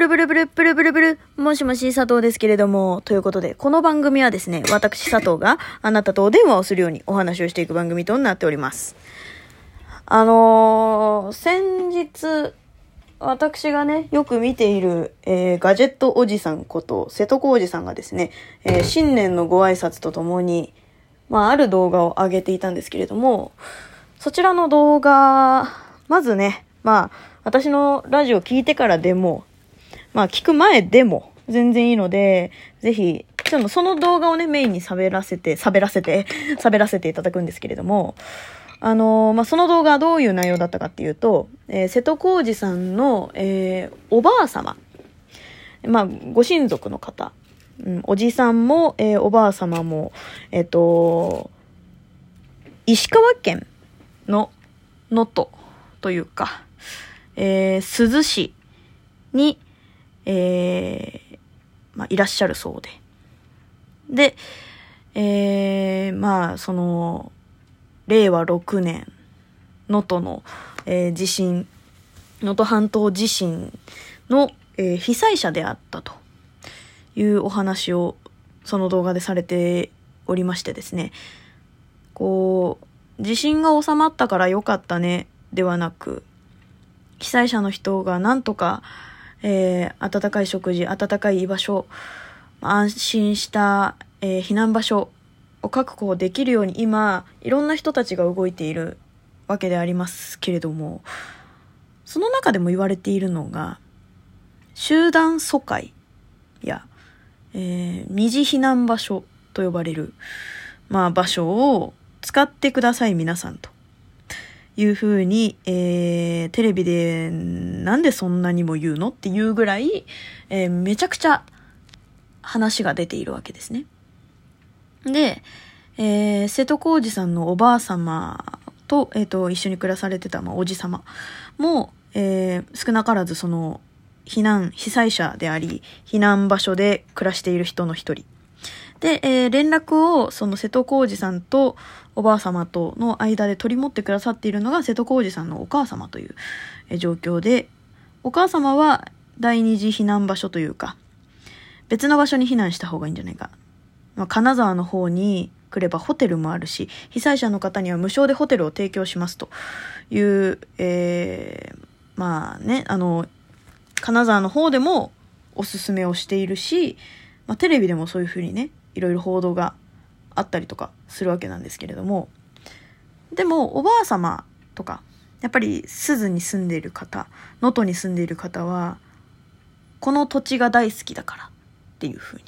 ルブルブルブルブルブル、もしもし佐藤ですけれども、ということで、この番組はですね、私佐藤があなたとお電話をするようにお話をしていく番組となっております。あのー、先日、私がね、よく見ている、えー、ガジェットおじさんこと、瀬戸康二さんがですね、えー新年のご挨拶とともに、まあ、ある動画を上げていたんですけれども、そちらの動画、まずね、まあ、私のラジオ聞いてからでも、まあ、聞く前でも全然いいので、ぜひ、ちょっとその動画をね、メインに喋らせて、喋らせて、喋らせていただくんですけれども、あのーまあ、その動画はどういう内容だったかっていうと、えー瀬戸康史さんの、えーおばあ様、まあ、ご親族の方、うん、おじさんも、えーおばあ様も、えっ、と、石川県の能登というか、えー珠洲市に、えーまあ、いらっしゃるそうで。で、えーまあ、その、令和6年、能登の、えー地震、能登半島地震の、えー被災者であったというお話をその動画でされておりましてですね、こう、地震が収まったから良かったね、ではなく、被災者の人がなんとか、えー暖かい食事、暖かい居場所、安心した、えー避難場所を確保できるように今、いろんな人たちが動いているわけでありますけれども、その中でも言われているのが、集団疎開や、えー二次避難場所と呼ばれる、まあ場所を使ってください皆さんと。いうふうに、えーテレビでなんでそんなにも言うのっていうぐらい、えーめちゃくちゃ話が出ているわけですね。で、えー瀬戸康史さんのおばあ様と、えっ、と、一緒に暮らされてた、まあ、おじ様も、えー少なからずその、避難、被災者であり、避難場所で暮らしている人の一人。で、えー連絡を、その瀬戸康史さんとおばあ様との間で取り持ってくださっているのが瀬戸康史さんのお母様という状況で、お母様は第二次避難場所というか、別の場所に避難した方がいいんじゃないか。まあ、金沢の方に来ればホテルもあるし、被災者の方には無償でホテルを提供しますという、えーまあね、あの、金沢の方でもおすすめをしているし、まあ、テレビでもそういうふうにね、いろいろ報道があったりとかするわけなんですけれども、でも、おばあ様とか、やっぱり珠洲に住んでいる方、能登に住んでいる方は、この土地が大好きだからっていうふうに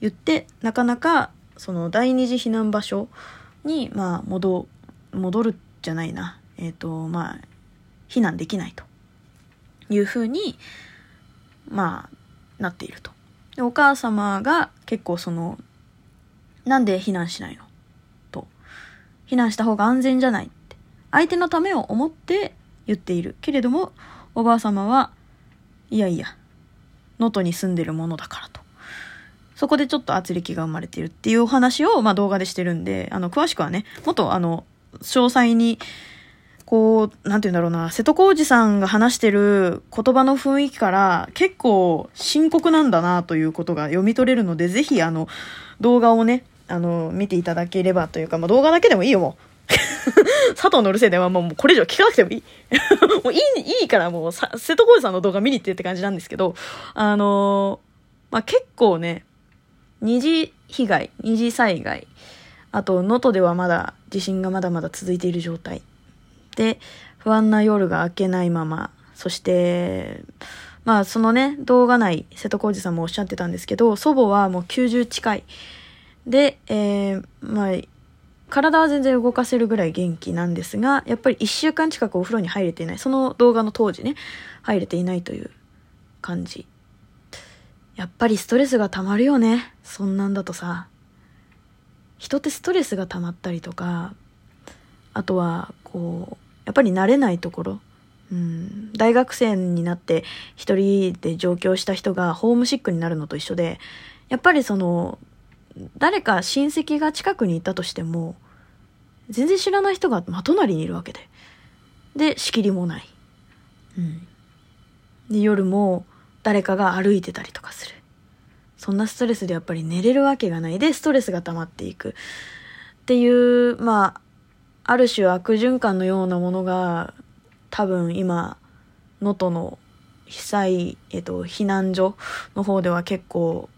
言って、なかなかその第二次避難場所に、まあ、戻、戻るじゃないな。えっ、と、まあ、避難できないというふうに、まあ、なっていると。で、お母様が結構その、なんで避難しないの？と。避難した方が安全じゃないって。相手のためを思って言っている。けれども、おばあ様は、いやいや、能登に住んでるものだからと。そこでちょっと圧力が生まれてるっていうお話を、まあ、動画でしてるんで、あの、詳しくはね、もっとあの、詳細に、こう、なんて言うんだろうな、瀬戸康史さんが話してる言葉の雰囲気から結構深刻なんだなということが読み取れるので、ぜひあの、動画をね、あの、見ていただければというか、まあ、動画だけでもいいよ、もう。佐藤のるせえ電話ももうこれ以上聞かなくてもいい。もういい、いいからもうさ、瀬戸康史さんの動画見に行ってって感じなんですけど、あのまあ、結構ね、二次被害、二次災害、あと、能登ではまだ地震がまだまだ続いている状態。で、不安な夜が明けないまま、そして、まあそのね、動画内、瀬戸康史さんもおっしゃってたんですけど、祖母はもう90近い。で、えー、まあ、体は全然動かせるぐらい元気なんですが、やっぱり1週間近くお風呂に入れていない。その動画の当時ね、入れていないという感じ。やっぱりストレスが溜まるよね。そんなんだとさ。人ってストレスが溜まったりとか、あとは、こう、やっぱり慣れないところ。うん、大学生になって一人で上京した人がホームシックになるのと一緒で、やっぱりその、誰か親戚が近くにいたとしても、全然知らない人が真隣にいるわけで。で、仕切りもない。うん。で、夜も、誰かが歩いてたりとかする。そんなストレスでやっぱり寝れるわけがないで、ストレスが溜まっていく。っていう、まあ、ある種悪循環のようなものが、多分今、能登の被災、えっと、避難所の方では結構、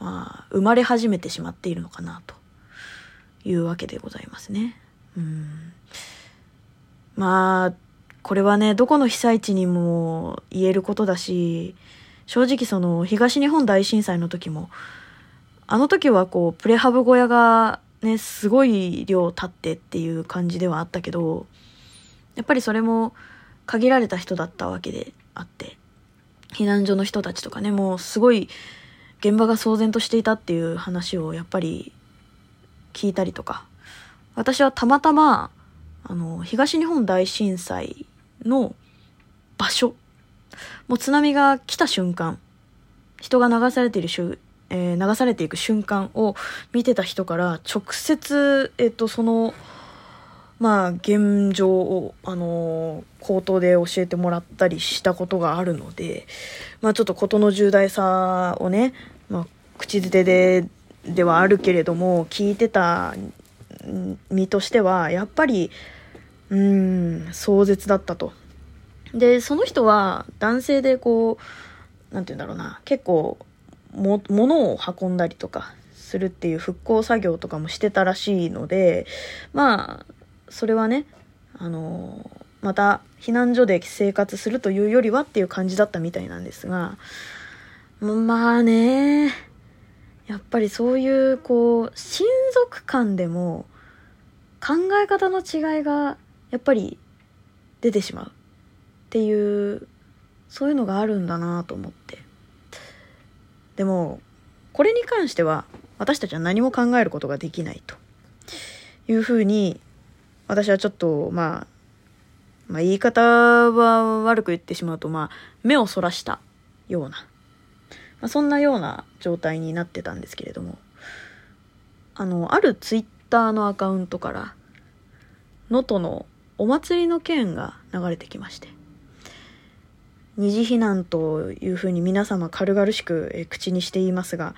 まあ、生まれ始めてしまっているのかな、というわけでございますね。うん。まあ、これはね、どこの被災地にも言えることだし、正直その東日本大震災の時も、あの時はこう、プレハブ小屋がね、すごい量立ってっていう感じではあったけど、やっぱりそれも限られた人だったわけであって、避難所の人たちとかね、もうすごい現場が騒然としていたっていう話をやっぱり聞いたりとか、私はたまたま、あの、東日本大震災の場所もう津波が来た瞬間、人が流されている瞬、え、流されていく瞬間を見てた人から直接、えっ、と、その、まあ、現状を、あのー、口頭で教えてもらったりしたことがあるので、まあ、ちょっと事の重大さをね、まあ、口づてで、ではあるけれども、聞いてた身としては、やっぱり、うん、壮絶だったと。で、その人は男性でこう、なんて言うんだろうな、結構、も、物を運んだりとかするっていう復興作業とかもしてたらしいので、まあ、それはね、あの、また避難所で生活するというよりはっていう感じだったみたいなんですが、まあね、やっぱりそういう、こう、親族間でも考え方の違いがやっぱり出てしまう。っていうそういうのがあるんだなと思ってでもこれに関しては私たちは何も考えることができないというふうに私はちょっとまあまあ言い方は悪く言ってしまうとまあ目をそらしたような、まあ、そんなような状態になってたんですけれどもあのあるツイッターのアカウントから能登のお祭りの件が流れてきまして二次避難というふうに皆様軽々しく、口にしていますが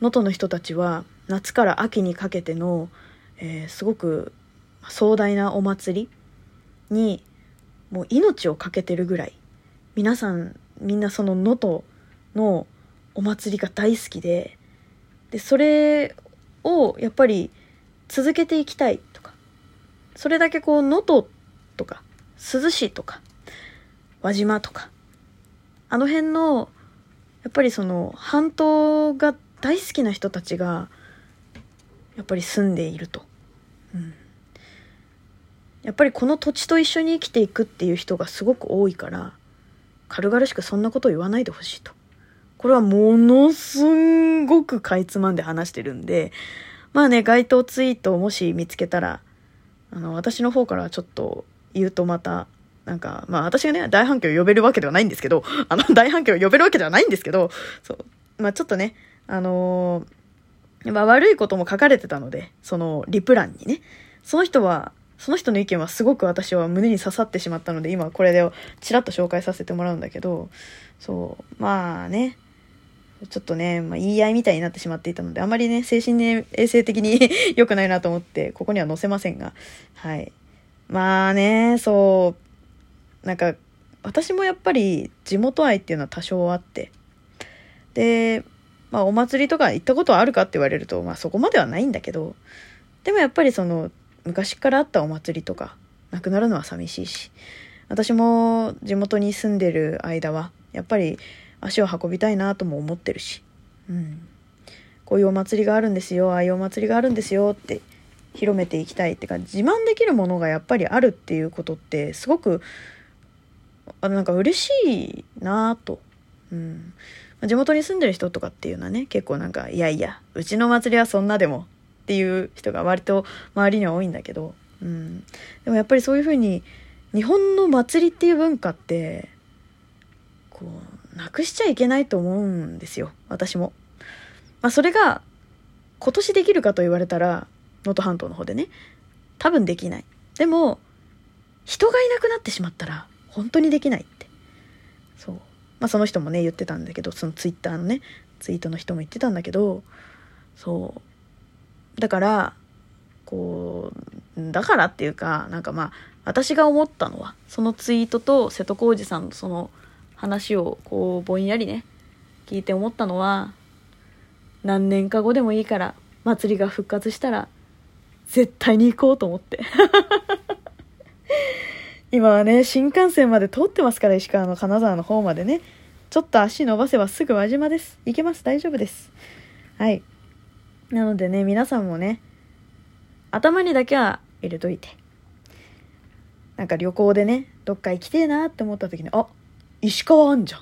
能登の人たちは夏から秋にかけての、えー、すごく壮大なお祭りにもう命を懸けてるぐらい皆さんみんなその能登のお祭りが大好きででそれをやっぱり続けていきたいとかそれだけこう能登とか珠洲市とか輪島とかあの辺のやっぱりその半島が大好きな人たちがやっぱり住んでいると、うん、やっぱりこの土地と一緒に生きていくっていう人がすごく多いから軽々しくそんなことを言わないでほしいと。これはものすんごくかいつまんで話してるんでまあね該当ツイートをもし見つけたらあの私の方からちょっと言うとまたなんか、まあ私がね、大反響を呼べるわけではないんですけど、あの、大反響を呼べるわけではないんですけど、そう、まあちょっとね、あのー、まあ悪いことも書かれてたので、そのリプ欄にね、その人は、その人の意見はすごく私は胸に刺さってしまったので、今これでちらっと紹介させてもらうんだけど、そう、まあね、ちょっとね、まあ、言い合いみたいになってしまっていたので、あまりね、精神衛生的に良くないなと思って、ここには載せませんが、はい。まあね、そう、なんか私もやっぱり地元愛っていうのは多少あってでまあお祭りとか行ったことはあるかって言われるとまあそこまではないんだけどでもやっぱりその昔からあったお祭りとかなくなるのは寂しいし私も地元に住んでる間はやっぱり足を運びたいなとも思ってるし、うん、こういうお祭りがあるんですよああいうお祭りがあるんですよって広めていきたいってか自慢できるものがやっぱりあるっていうことってすごくあなんか嬉しいなと。うん。地元に住んでる人とかっていうのはね、結構なんか、いやいや、うちの祭りはそんなでもっていう人が割と周りには多いんだけど、うん。でもやっぱりそういうふうに、日本の祭りっていう文化って、こう、なくしちゃいけないと思うんですよ。私も。まあそれが、今年できるかと言われたら、能登半島の方でね、多分できない。でも、人がいなくなってしまったら、本当にできないって。そう。まあその人もね言ってたんだけどそのツイッターのねツイートの人も言ってたんだけどそうだからこうだからっていうかなんかまあ私が思ったのはそのツイートと瀬戸康史さんのその話をこうぼんやりね聞いて思ったのは何年か後でもいいから祭りが復活したら絶対に行こうと思って。今はね新幹線まで通ってますから石川の金沢の方までね。ちょっと足伸ばせばすぐ輪島です。行けます。大丈夫です。はい。なのでね皆さんもね頭にだけは入れといて。なんか旅行でねどっか行きてえなって思った時にあ石川あんじゃん。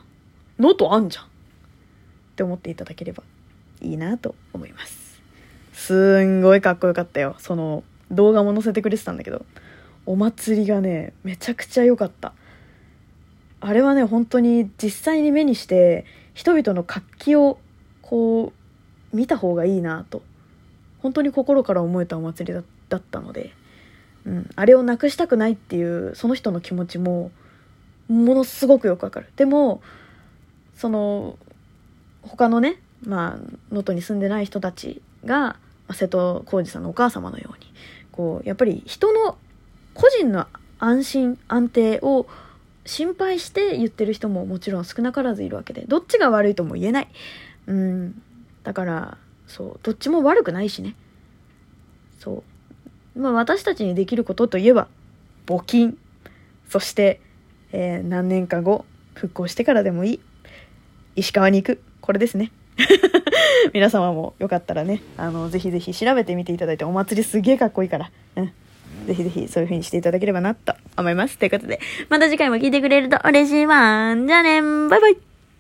能登あんじゃん。って思っていただければいいなと思います。すんごいかっこよかったよ。その動画も載せてくれてたんだけど。お祭りがねめちゃくちゃ良かった。あれはね本当に実際に目にして人々の活気をこう見た方がいいなと。本当に心から思えたお祭りだったので、うん、あれをなくしたくないっていうその人の気持ちもものすごくよくわかる。でもその他のねまあ能登に住んでない人たちが、瀬戸康史さんのお母様のようにこうやっぱり人の個人の安心安定を心配して言ってる人ももちろん少なからずいるわけでどっちが悪いとも言えない。うん。だからそうどっちも悪くないしね。そう。まあ私たちにできることといえば募金。そして、えー、何年か後復興してからでもいい。石川に行く。これですね。皆様もよかったらねあのぜひぜひ調べてみていただいてお祭りすげえかっこいいから。うん。ぜひぜひそういう風にしていただければなと思います。ということで、また次回も聞いてくれると嬉しいわ。じゃあね。バイバイ。